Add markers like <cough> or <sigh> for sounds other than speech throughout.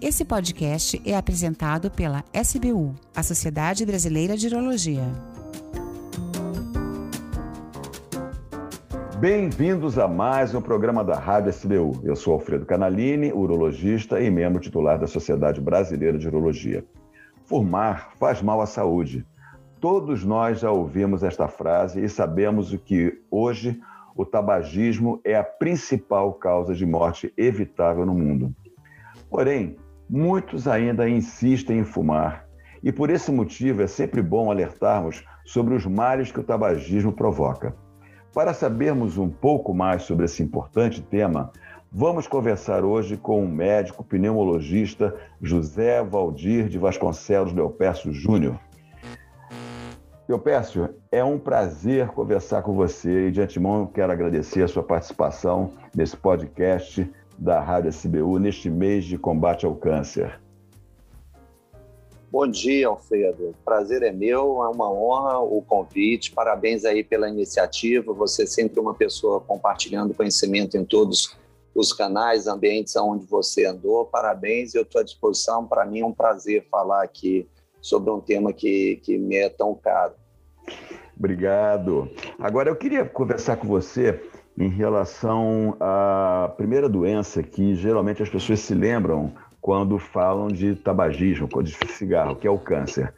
Esse podcast é apresentado pela SBU, a Sociedade Brasileira de Urologia. Bem-vindos a mais um programa da Rádio SBU. Eu sou Alfredo Canalini, urologista e membro titular da Sociedade Brasileira de Urologia. Fumar faz mal à saúde. Todos nós já ouvimos esta frase e sabemos o que hoje o tabagismo é a principal causa de morte evitável no mundo. Porém, muitos ainda insistem em fumar. E por esse motivo é sempre bom alertarmos sobre os males que o tabagismo provoca. Para sabermos um pouco mais sobre esse importante tema, vamos conversar hoje com o médico pneumologista José Valdir de Vasconcelos Leopércio Júnior. Leopércio, é um prazer conversar com você e de antemão quero agradecer a sua participação nesse podcast da Rádio SBU neste mês de combate ao câncer. Bom dia, Alfredo. Prazer é meu, é uma honra o convite. Parabéns aí pela iniciativa. Você é sempre uma pessoa compartilhando conhecimento em todos os canais, ambientes onde você andou. Parabéns, eu estou à disposição. Para mim é um prazer falar aqui sobre um tema que, que me é tão caro. Obrigado. Agora eu queria conversar com você em relação à primeira doença que geralmente as pessoas se lembram quando falam de tabagismo, de cigarro, que é o câncer.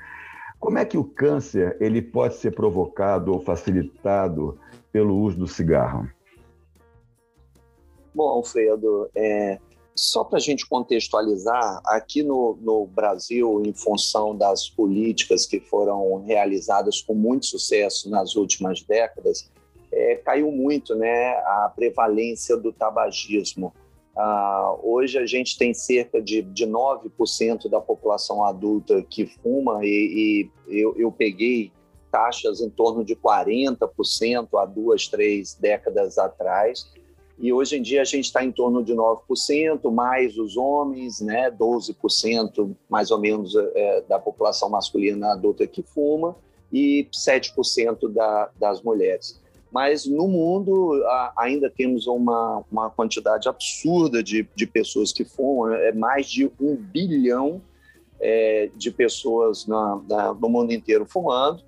Como é que o câncer ele pode ser provocado ou facilitado pelo uso do cigarro? Bom, Alfredo, é, só para a gente contextualizar, aqui no, no, Brasil, em função das políticas que foram realizadas com muito sucesso nas últimas décadas, é, caiu muito né, a prevalência do tabagismo. Ah, hoje a gente tem cerca de, de 9% da população adulta que fuma e, e eu, eu, peguei taxas em torno de 40% há duas, três décadas atrás. E hoje em dia a gente está em torno de 9%, mais os homens, né, 12% mais ou menos é, da população masculina adulta que fuma e 7% da, das mulheres mas no mundo ainda temos uma, uma quantidade absurda de, de pessoas que fumam, é mais de um bilhão é, de pessoas na, na, no mundo inteiro fumando,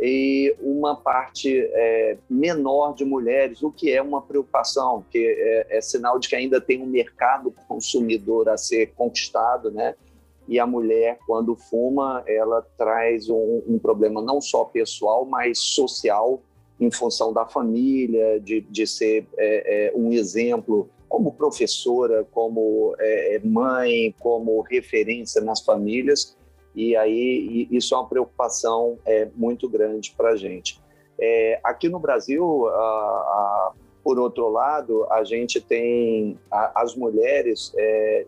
e uma parte é, menor de mulheres, o que é uma preocupação, que é, é, sinal de que ainda tem um mercado consumidor a ser conquistado, né? E a mulher, quando fuma, ela traz um, um problema não só pessoal, mas social em função da família, de, de ser é, é, um exemplo como professora, como é, é, mãe, como referência nas famílias. E aí isso é uma preocupação muito grande para a gente. Aqui no Brasil, a, a, por outro lado, a gente tem a, as mulheres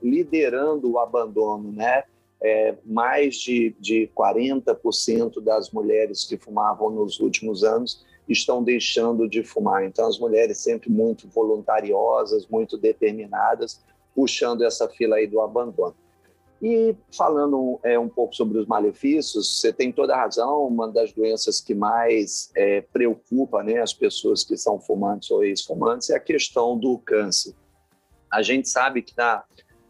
liderando o abandono, né? É, mais de, de 40% das mulheres que fumavam nos últimos anos estão deixando de fumar. Então, as mulheres sempre muito voluntariosas, muito determinadas, puxando essa fila aí do abandono. E falando é, um pouco sobre os malefícios, você tem toda a razão, uma das doenças que mais é, preocupa né, as pessoas que são fumantes ou ex-fumantes é a questão do câncer. A gente sabe que na,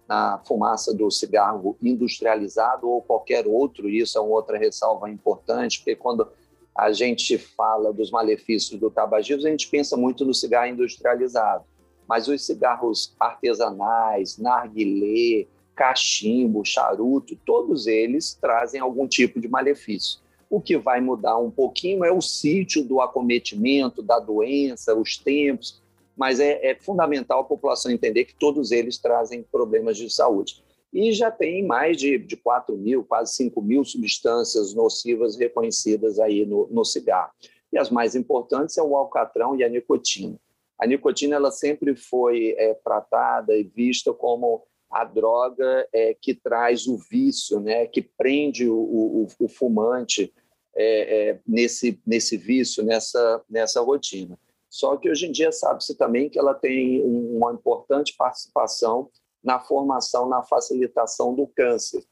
na fumaça do cigarro industrializado ou qualquer outro, isso é uma outra ressalva importante, porque quando a gente fala dos malefícios do tabagismo, a gente pensa muito no cigarro industrializado. Mas os cigarros artesanais, narguilé, cachimbo, charuto, todos eles trazem algum tipo de malefício. O que vai mudar um pouquinho é o sítio do acometimento, da doença, os tempos, mas é, é fundamental a população entender que todos eles trazem problemas de saúde e já tem mais de, de 4 mil, quase 5 mil substâncias nocivas reconhecidas aí no, no cigarro. E as mais importantes são o alcatrão e a nicotina. A nicotina ela sempre foi é, tratada e vista como a droga é, que traz o vício, né, que prende o, o, o fumante é, é, nesse, nesse vício, nessa, nessa rotina. Só que hoje em dia sabe-se também que ela tem uma importante participação na formação, na facilitação do câncer.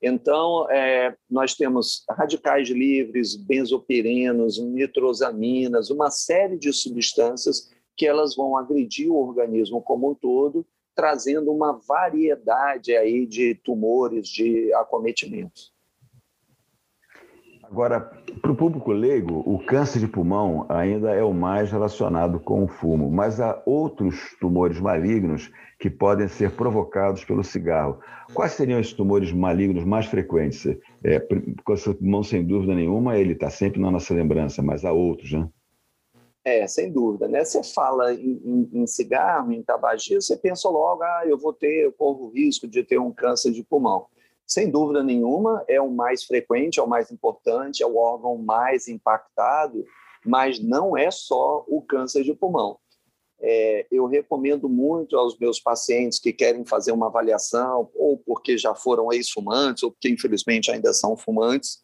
Então, é, nós temos radicais livres, benzopirenos, nitrosaminas, uma série de substâncias que elas vão agredir o organismo como um todo trazendo uma variedade aí de tumores, de acometimentos. Agora, para o público leigo, o câncer de pulmão ainda é o mais relacionado com o fumo, mas há outros tumores malignos que podem ser provocados pelo cigarro. Quais seriam esses tumores malignos mais frequentes? É, câncer de pulmão, sem dúvida nenhuma, ele está sempre na nossa lembrança, mas há outros, né? É, sem dúvida, né? Você fala em, em, em cigarro, em tabagismo, você pensa logo, ah, eu vou ter, eu corro o risco de ter um câncer de pulmão sem dúvida nenhuma, é o mais frequente, é o mais importante, é o órgão mais impactado, mas não é só o câncer de pulmão. É, eu recomendo muito aos meus pacientes que querem fazer uma avaliação, ou porque já foram ex-fumantes, ou porque infelizmente ainda são fumantes,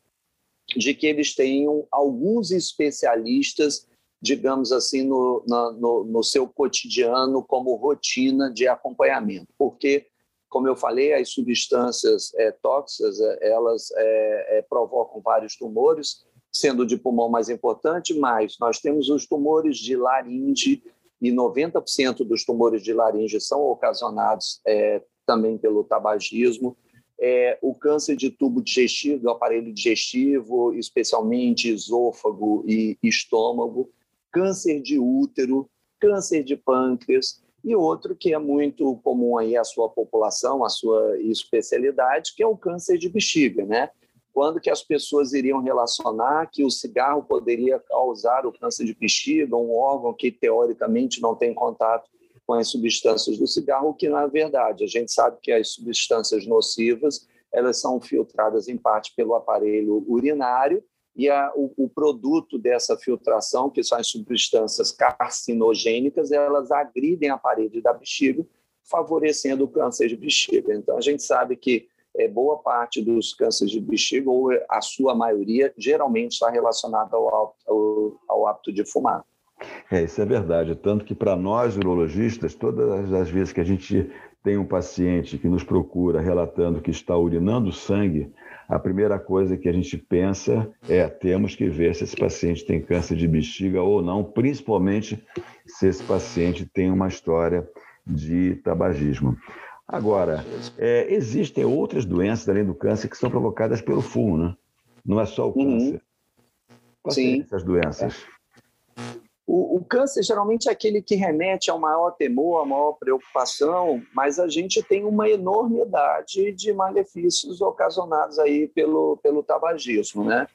de que eles tenham alguns especialistas, digamos assim, no, no, no seu cotidiano como rotina de acompanhamento, porque como eu falei, as substâncias é, tóxicas é, elas é, é, provocam vários tumores, sendo de pulmão mais importante, mas nós temos os tumores de laringe e 90% dos tumores de laringe são ocasionados é, também pelo tabagismo. É, o câncer de tubo digestivo, do aparelho digestivo, especialmente esôfago e estômago, câncer de útero, câncer de pâncreas, e outro que é muito comum aí à sua população, à sua especialidade, que é o câncer de bexiga, né? Quando que as pessoas iriam relacionar que o cigarro poderia causar o câncer de bexiga, um órgão que teoricamente não tem contato com as substâncias do cigarro, que não é verdade. A gente sabe que as substâncias nocivas, elas são filtradas em parte pelo aparelho urinário e a, o, o, produto dessa filtração, que são as substâncias carcinogênicas, elas agridem a parede da bexiga, favorecendo o câncer de bexiga. Então, a gente sabe que é, boa parte dos cânceres de bexiga, ou a sua maioria, geralmente está relacionada ao, ao, ao hábito de fumar. É, isso é verdade. Tanto que, para nós, urologistas, todas as vezes que a gente tem um paciente que nos procura relatando que está urinando sangue, a primeira coisa que a gente pensa é temos que ver se esse paciente tem câncer de bexiga ou não, principalmente se esse paciente tem uma história de tabagismo. Agora, é, existem outras doenças além do câncer que são provocadas pelo fumo, né? Não é só o uhum. câncer. Uhum. Quais Sim. são essas doenças? É. O, o, câncer geralmente é aquele que remete ao maior temor, à maior preocupação, mas a gente tem uma enormidade de malefícios ocasionados aí pelo, pelo tabagismo, né?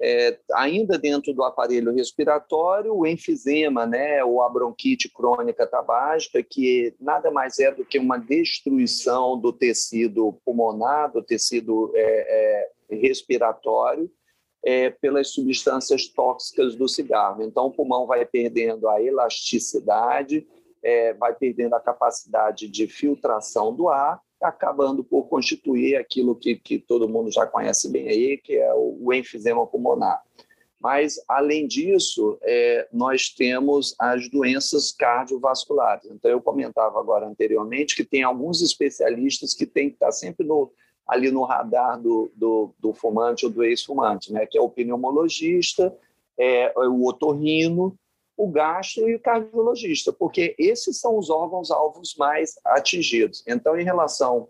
É, ainda dentro do aparelho respiratório, o enfisema, né, ou a bronquite crônica tabágica, que nada mais é do que uma destruição do tecido pulmonar, do tecido é, é, respiratório, é, pelas substâncias tóxicas do cigarro. Então, o pulmão vai perdendo a elasticidade, é, vai perdendo a capacidade de filtração do ar, acabando por constituir aquilo que, que todo mundo já conhece bem aí, que é o, enfisema pulmonar. Mas, além disso, é, nós temos as doenças cardiovasculares. Então, eu comentava agora anteriormente que tem alguns especialistas que têm que estar sempre no, ali no radar do, do, do fumante ou do ex-fumante, né? que é o pneumologista, é, o otorrino, o gastro e o cardiologista, porque esses são os órgãos-alvos mais atingidos. Então, em relação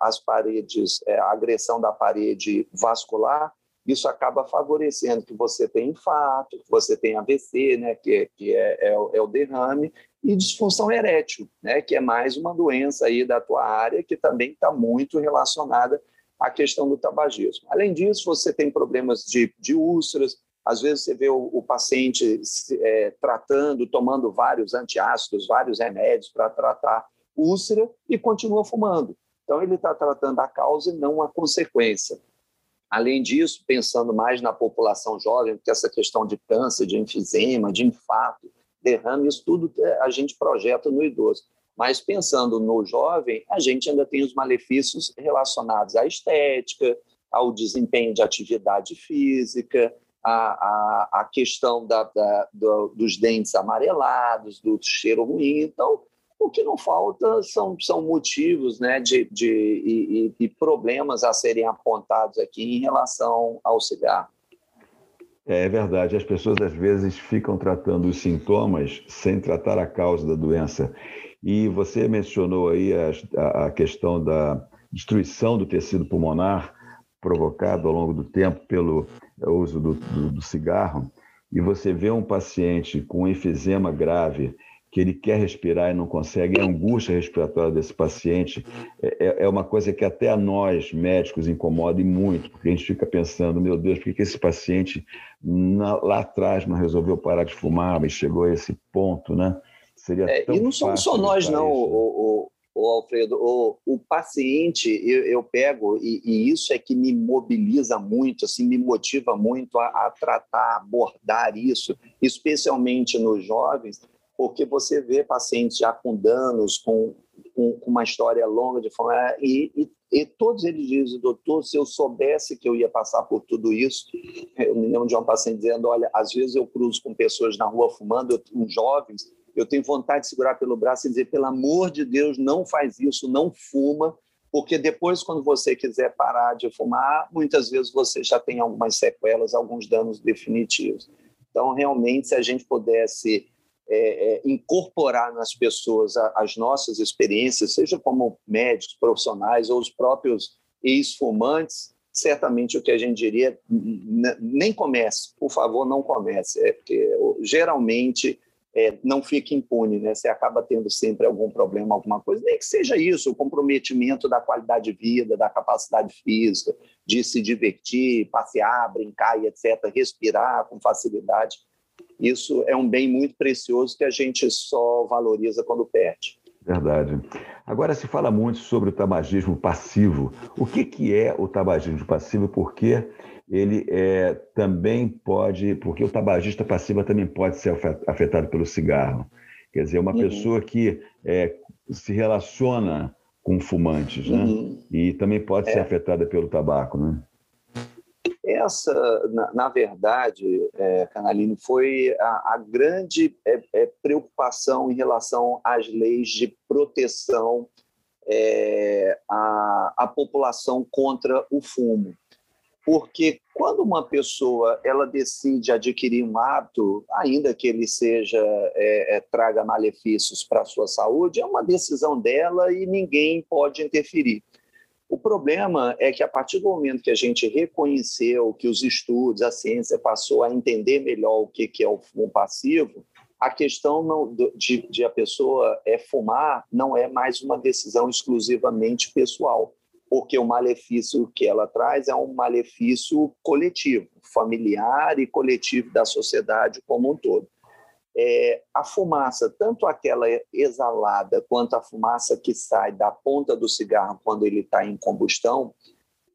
às paredes, é, a agressão da parede vascular, isso acaba favorecendo que você tenha infarto, que você tenha AVC, né, que, que é, é, é, o derrame, e disfunção erétil, né, que é mais uma doença aí da tua área que também está muito relacionada à questão do tabagismo. Além disso, você tem problemas de, de úlceras, às vezes você vê o, o paciente é, tratando, tomando vários antiácidos, vários remédios para tratar úlcera e continua fumando. Então, ele está tratando a causa e não a consequência. Além disso, pensando mais na população jovem, porque essa questão de câncer, de enfisema, de infarto, derrame, isso tudo a gente projeta no idoso. Mas pensando no jovem, a gente ainda tem os malefícios relacionados à estética, ao desempenho de atividade física, a, a, a questão da, da, do, dos dentes amarelados, do cheiro ruim. Então, o que não falta são, são motivos né, de, de, e, e problemas a serem apontados aqui em relação ao cigarro. É verdade, as pessoas às vezes ficam tratando os sintomas sem tratar a causa da doença. E você mencionou aí a, a questão da destruição do tecido pulmonar provocado ao longo do tempo pelo uso do, do, do cigarro. E você vê um paciente com enfisema grave que ele quer respirar e não consegue, a angústia respiratória desse paciente é, é, é uma coisa que até a nós, médicos, incomoda e muito, porque a gente fica pensando, meu Deus, por que esse paciente lá atrás não resolveu parar de fumar, mas chegou a esse ponto, né? Seria é, e não somos só nós, não, o, o, o, Alfredo. O, o paciente, eu, eu pego, e, e, isso é que me mobiliza muito, assim, me motiva muito a, a tratar, abordar isso, especialmente nos jovens, porque você vê pacientes já com danos, com, com, com uma história longa de fome, e, e, e, todos eles dizem, doutor, se eu soubesse que eu ia passar por tudo isso, eu me lembro de um paciente dizendo, olha, às vezes eu cruzo com pessoas na rua fumando, com jovens, eu tenho vontade de segurar pelo braço e dizer, pelo amor de Deus, não faz isso, não fuma, porque depois, quando você quiser parar de fumar, muitas vezes você já tem algumas sequelas, alguns danos definitivos. Então, realmente, se a gente pudesse é, é, incorporar nas pessoas a, as nossas experiências, seja como médicos, profissionais ou os próprios ex-fumantes, certamente o que a gente diria, nem comece, por favor, não comece, é porque geralmente é, não fica impune, né? Você acaba tendo sempre algum problema, alguma coisa, nem que seja isso, o comprometimento da qualidade de vida, da capacidade física, de se divertir, passear, brincar e etc., respirar com facilidade. Isso é um bem muito precioso que a gente só valoriza quando perde. Verdade. Agora se fala muito sobre o tabagismo passivo. O que, que é o tabagismo passivo e por que ele é, também pode, porque o tabagista passivo também pode ser afetado pelo cigarro. Quer dizer, uma uhum. pessoa que é, se relaciona com fumantes, né? Uhum. E também pode é. ser afetada pelo tabaco, né? Essa, na, na verdade, é, Canalini, foi a, a grande é, é, preocupação em relação às leis de proteção é, à, à população contra o fumo. Porque quando uma pessoa ela decide adquirir um hábito, ainda que ele seja é, é, traga malefícios para a sua saúde, é uma decisão dela e ninguém pode interferir. O problema é que, a partir do momento que a gente reconheceu que os estudos, a ciência passou a entender melhor o que é o fumo passivo, a questão de, de a pessoa é fumar não é mais uma decisão exclusivamente pessoal, porque o malefício que ela traz é um malefício coletivo, familiar e coletivo da sociedade como um todo é, a fumaça, tanto aquela exalada quanto a fumaça que sai da ponta do cigarro quando ele está em combustão,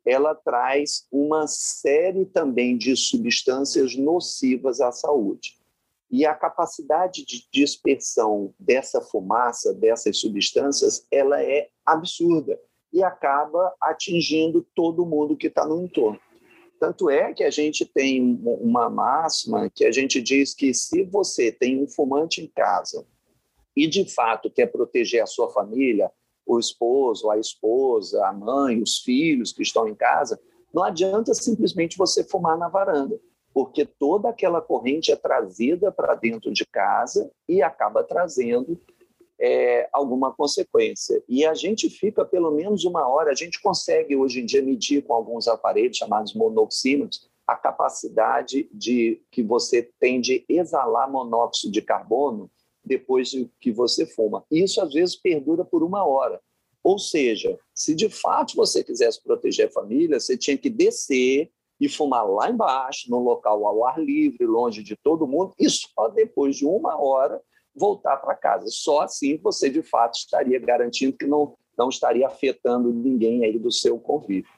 ela traz uma série também de substâncias nocivas à saúde. E a capacidade de dispersão dessa fumaça, dessas substâncias, ela é absurda e acaba atingindo todo mundo que está no entorno. Tanto é que a gente tem uma máxima que a gente diz que se você tem um fumante em casa e de fato quer proteger a sua família, o esposo, a esposa, a mãe, os filhos que estão em casa, não adianta simplesmente você fumar na varanda, porque toda aquela corrente é trazida para dentro de casa e acaba trazendo é, alguma consequência. E a gente fica pelo menos uma hora, a gente consegue hoje em dia medir com alguns aparelhos chamados monoxímetros a capacidade de que você tem de exalar monóxido de carbono depois de que você fuma. Isso às vezes perdura por uma hora. Ou seja, se de fato você quisesse proteger a família, você tinha que descer e fumar lá embaixo, num local ao ar livre, longe de todo mundo, e só depois de uma hora voltar para casa. Só assim você, de fato, estaria garantindo que não, não estaria afetando ninguém aí do seu convívio.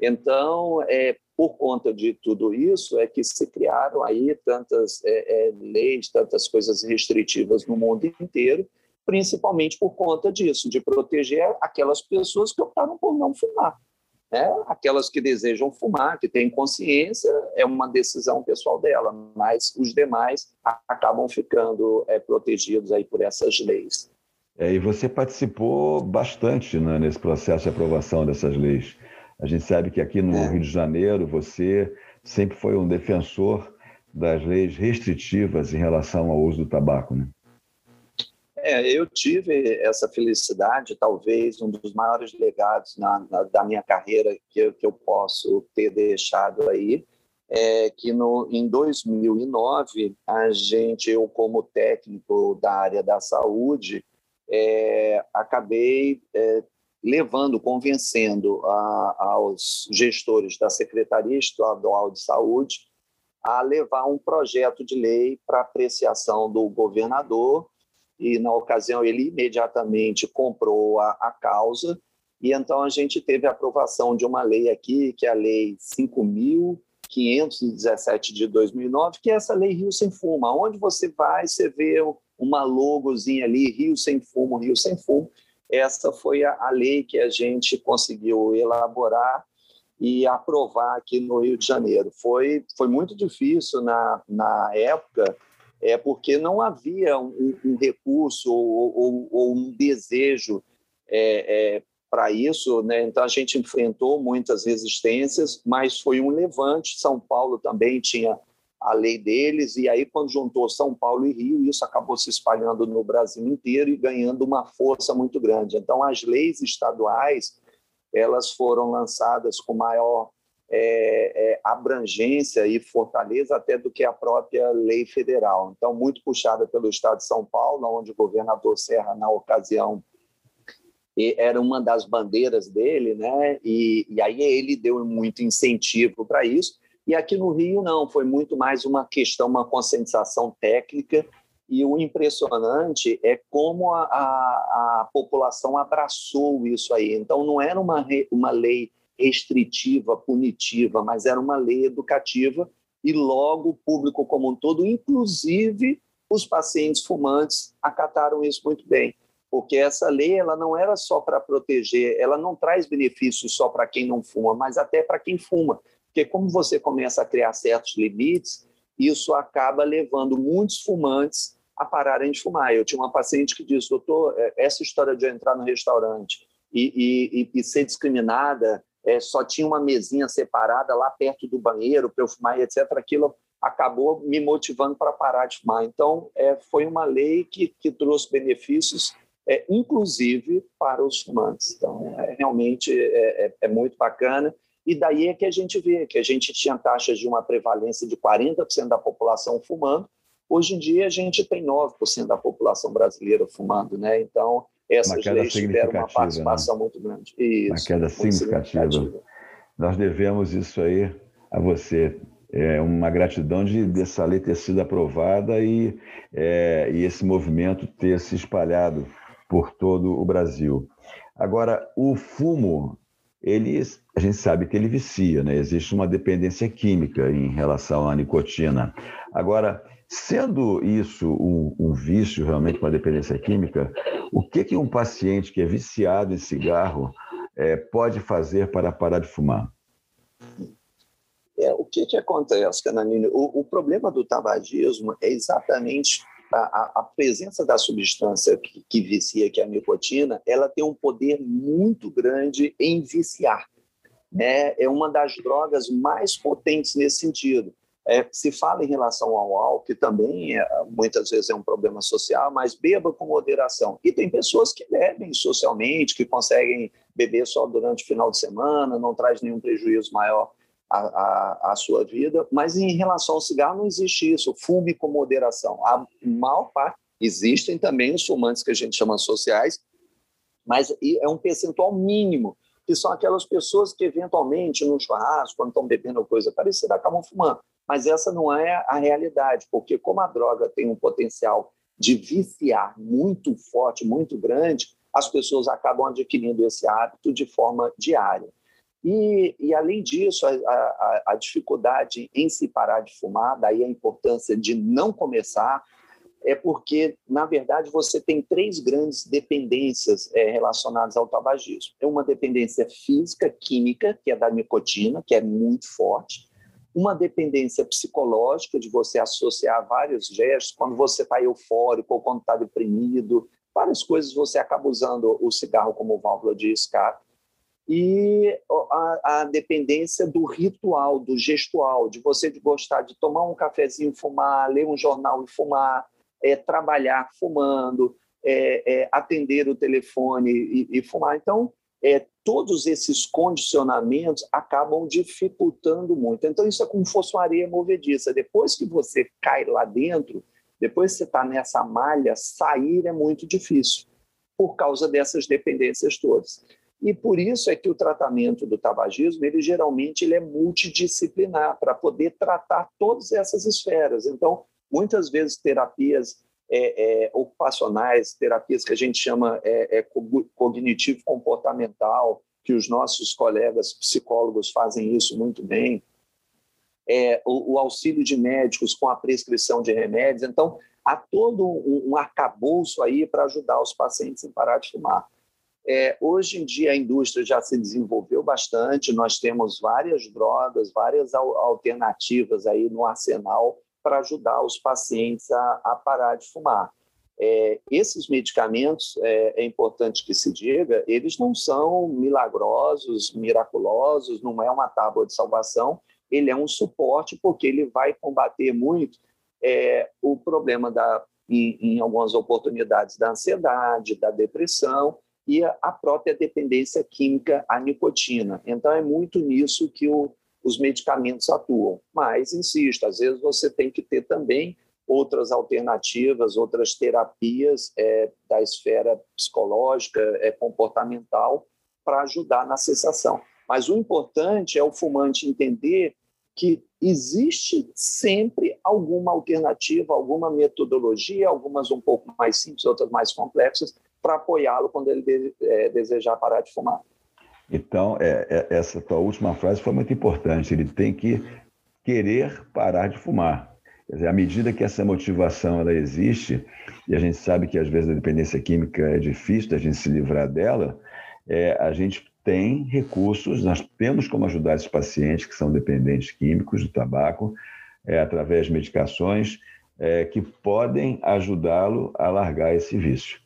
Então, é, por conta de tudo isso, é que se criaram aí tantas é, é, leis, tantas coisas restritivas no mundo inteiro, principalmente por conta disso, de proteger aquelas pessoas que optaram por não fumar. Né? Aquelas que desejam fumar, que têm consciência, é uma decisão pessoal dela, mas os demais acabam ficando é, protegidos aí por essas leis. É, e você participou bastante né, nesse processo de aprovação dessas leis. A gente sabe que aqui no é. Rio de Janeiro você sempre foi um defensor das leis restritivas em relação ao uso do tabaco, né? É, eu tive essa felicidade, talvez um dos maiores legados na, na, da minha carreira que eu, que eu posso ter deixado aí, é que no, em 2009, a gente, eu como técnico da área da saúde, é, acabei é, levando, convencendo a, aos gestores da Secretaria Estadual de Saúde a levar um projeto de lei para apreciação do governador e na ocasião ele imediatamente comprou a, a causa e então a gente teve a aprovação de uma lei aqui, que é a Lei 5.517 de 2009, que é essa Lei Rio Sem Fumo. Onde você vai, você vê uma logozinha ali, Rio Sem Fumo, Rio Sem Fumo. Essa foi a, a lei que a gente conseguiu elaborar e aprovar aqui no Rio de Janeiro. Foi, foi muito difícil na, na época, é porque não havia um, um recurso ou, ou, ou, um desejo é, é, para isso, né? então a gente enfrentou muitas resistências, mas foi um levante. São Paulo também tinha a lei deles, e aí, quando juntou São Paulo e Rio, isso acabou se espalhando no Brasil inteiro e ganhando uma força muito grande. Então, as leis estaduais elas foram lançadas com maior é, é, abrangência e fortaleza até do que a própria lei federal. Então, muito puxada pelo Estado de São Paulo, onde o governador Serra, na ocasião, era uma das bandeiras dele, né? E, e aí ele deu muito incentivo para isso. E aqui no Rio, não, foi muito mais uma questão, uma conscientização técnica. E o impressionante é como a, a, a população abraçou isso aí. Então, não era uma, uma lei restritiva, punitiva, mas era uma lei educativa e logo o público como um todo, inclusive os pacientes fumantes, acataram isso muito bem, porque essa lei ela não era só para proteger, ela não traz benefícios só para quem não fuma, mas até para quem fuma, porque como você começa a criar certos limites, isso acaba levando muitos fumantes a pararem de fumar. Eu tinha uma paciente que disse, doutor, é, essa história de eu entrar no restaurante e, e, e ser discriminada é, só tinha uma mesinha separada lá perto do banheiro para eu fumar etc. Aquilo acabou me motivando para parar de fumar. Então, é, foi uma lei que, que trouxe benefícios, é, inclusive para os fumantes. Então, é, realmente é, é, é, muito bacana. E daí é que a gente vê que a gente tinha taxas de uma prevalência de 40% da população fumando. Hoje em dia, a gente tem 9% da população brasileira fumando. Né? Então, essas leis tiveram uma né? participação né? muito grande. Isso, uma queda significativa. significativa. Nós devemos isso aí a você. É uma gratidão de dessa lei ter sido aprovada e, é, e esse movimento ter se espalhado por todo o Brasil. Agora, o fumo, ele, a gente sabe que ele vicia, né? Existe uma dependência química em relação à nicotina. Agora, Sendo isso um, um, vício, realmente uma dependência química, o que, que um paciente que é viciado em cigarro é, pode fazer para parar de fumar? É, o que, que acontece, Cananini? O, o problema do tabagismo é exatamente a, a, presença da substância que, que vicia, que é a nicotina, ela tem um poder muito grande em viciar. Né? É uma das drogas mais potentes nesse sentido. É, se fala em relação ao álcool, que também é, muitas vezes é um problema social, mas beba com moderação. E tem pessoas que bebem socialmente, que conseguem beber só durante o final de semana, não traz nenhum prejuízo maior à, à, à sua vida. Mas em relação ao cigarro, não existe isso. Fume com moderação. A maior parte, existem também os fumantes que a gente chama sociais, mas é um percentual mínimo que são aquelas pessoas que eventualmente no churrasco, quando estão bebendo coisa parecida, acabam fumando. Mas essa não é a realidade, porque como a droga tem um potencial de viciar muito forte, muito grande, as pessoas acabam adquirindo esse hábito de forma diária. E, e além disso, a, a, a, dificuldade em se parar de fumar, daí a importância de não começar, é porque, na verdade, você tem três grandes dependências é, relacionadas ao tabagismo. É uma dependência física, química, que é da nicotina, que é muito forte uma dependência psicológica de você associar vários gestos, quando você está eufórico ou quando está deprimido, várias coisas você acaba usando o cigarro como válvula de escape. E a, a, dependência do ritual, do gestual, de você de gostar de tomar um cafezinho, fumar, ler um jornal e fumar, é, trabalhar fumando, é, é, atender o telefone e, e fumar. Então, é, todos esses condicionamentos acabam dificultando muito. Então, isso é como se fosse uma areia movediça. Depois que você cai lá dentro, depois que você está nessa malha, sair é muito difícil, por causa dessas dependências todas. E por isso é que o tratamento do tabagismo, ele geralmente ele é multidisciplinar, para poder tratar todas essas esferas. Então, muitas vezes terapias é, é, ocupacionais, terapias que a gente chama é, é cognitivo-comportamental, que os nossos colegas psicólogos fazem isso muito bem, é, o, o, auxílio de médicos com a prescrição de remédios. Então, há todo um, um arcabouço aí para ajudar os pacientes a parar de fumar. É, hoje em dia, a indústria já se desenvolveu bastante, nós temos várias drogas, várias alternativas aí no arsenal para ajudar os pacientes a, a parar de fumar. É, esses medicamentos, é, é, importante que se diga, eles não são milagrosos, miraculosos, não é uma tábua de salvação, ele é um suporte porque ele vai combater muito é, o problema da, em, em, algumas oportunidades da ansiedade, da depressão e a, a própria dependência química à nicotina. Então é muito nisso que o, os medicamentos atuam. Mas, insisto, às vezes você tem que ter também outras alternativas, outras terapias é, da esfera psicológica, é, comportamental, para ajudar na cessação. Mas o importante é o fumante entender que existe sempre alguma alternativa, alguma metodologia, algumas um pouco mais simples, outras mais complexas, para apoiá-lo quando ele de, é, desejar parar de fumar. Então, é, é, essa tua última frase foi muito importante. Ele tem que querer parar de fumar. Quer dizer, à medida que essa motivação ela existe, e a gente sabe que às vezes a dependência química é difícil da gente se livrar dela, é, a gente tem recursos, nós temos como ajudar esses pacientes que são dependentes químicos do tabaco, é, através de medicações é, que podem ajudá-lo a largar esse vício.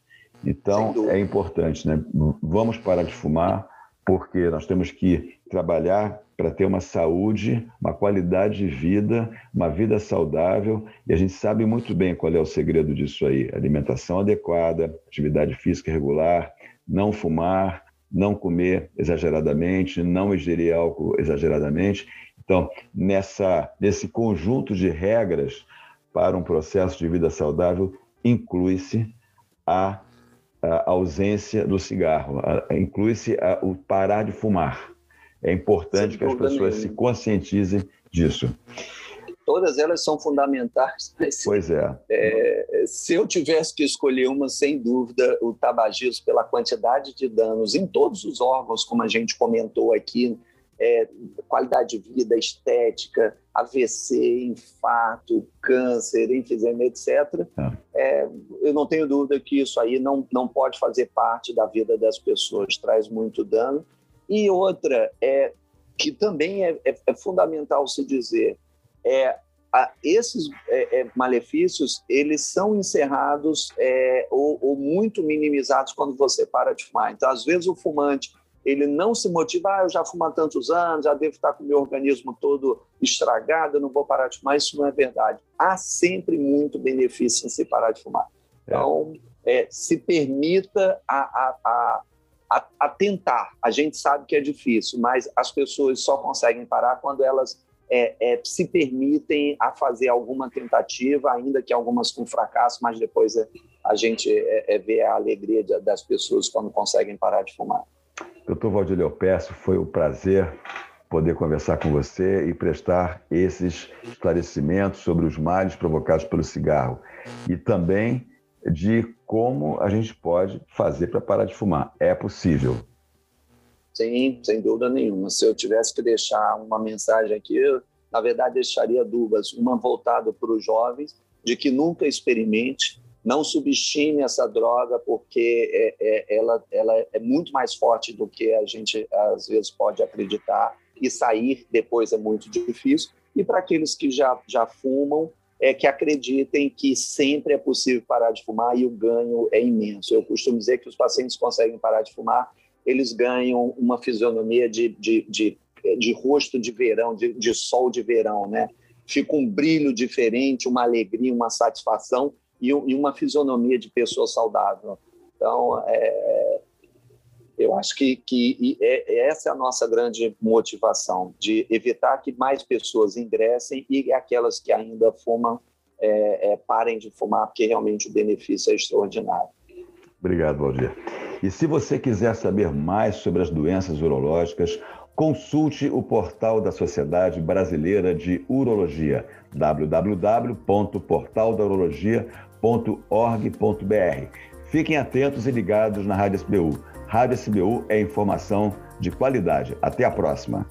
Então, é importante, né? Vamos parar de fumar, porque nós temos que trabalhar para ter uma saúde, uma qualidade de vida, uma vida saudável, e a gente sabe muito bem qual é o segredo disso aí: alimentação adequada, atividade física regular, não fumar, não comer exageradamente, não ingerir álcool exageradamente. Então, nessa, nesse conjunto de regras para um processo de vida saudável, inclui-se a a ausência do cigarro, inclui-se o parar de fumar. É importante que as pessoas se conscientizem disso. Todas elas são fundamentais. <laughs> Pois é. é. Se eu tivesse que escolher uma, sem dúvida, o tabagismo, pela quantidade de danos em todos os órgãos, como a gente comentou aqui, é, qualidade de vida, estética, AVC, infarto, câncer, enfisema, etc. É. é, eu não tenho dúvida que isso aí não, não pode fazer parte da vida das pessoas, traz muito dano. E outra, é que também é, é, é fundamental se dizer, é, a, esses é, é, malefícios, eles são encerrados ou, ou muito minimizados quando você para de fumar. Então, às vezes, o fumante ele não se motiva, ah, eu já fumo há tantos anos, já devo estar com o meu organismo todo estragado, eu não vou parar de fumar. Isso não é verdade. Há sempre muito benefício em se parar de fumar. É. Então, é, se permita a, a, a, a, tentar. A gente sabe que é difícil, mas as pessoas só conseguem parar quando elas é, é, se permitem a fazer alguma tentativa, ainda que algumas com fracasso, mas depois é, a gente é, é, vê a alegria das pessoas quando conseguem parar de fumar. Doutor Valdir Peço, foi um prazer poder conversar com você e prestar esses esclarecimentos sobre os males provocados pelo cigarro e também de como a gente pode fazer para parar de fumar. É possível. Sim, sem dúvida nenhuma. Se eu tivesse que deixar uma mensagem aqui, eu, na verdade, deixaria duas. Uma voltada para os jovens, de que nunca experimente, não subestime essa droga porque é, é, ela, ela é muito mais forte do que a gente às vezes pode acreditar e sair depois é muito difícil. E para aqueles que já, já fumam, é que acreditem que sempre é possível parar de fumar e o ganho é imenso. Eu costumo dizer que os pacientes conseguem parar de fumar, eles ganham uma fisionomia de, de, de, de rosto de verão, de, de sol de verão, né? Fica um brilho diferente, uma alegria, uma satisfação e, e uma fisionomia de pessoa saudável. Então, é, eu acho que, que é, essa é a nossa grande motivação, de evitar que mais pessoas ingressem e aquelas que ainda fumam é, é, parem de fumar, porque realmente o benefício é extraordinário. Obrigado, Valdir. E se você quiser saber mais sobre as doenças urológicas, consulte o portal da Sociedade Brasileira de Urologia, www.portaldaurologia.org.br. Fiquem atentos e ligados na Rádio SBU. Rádio SBU é informação de qualidade. Até a próxima.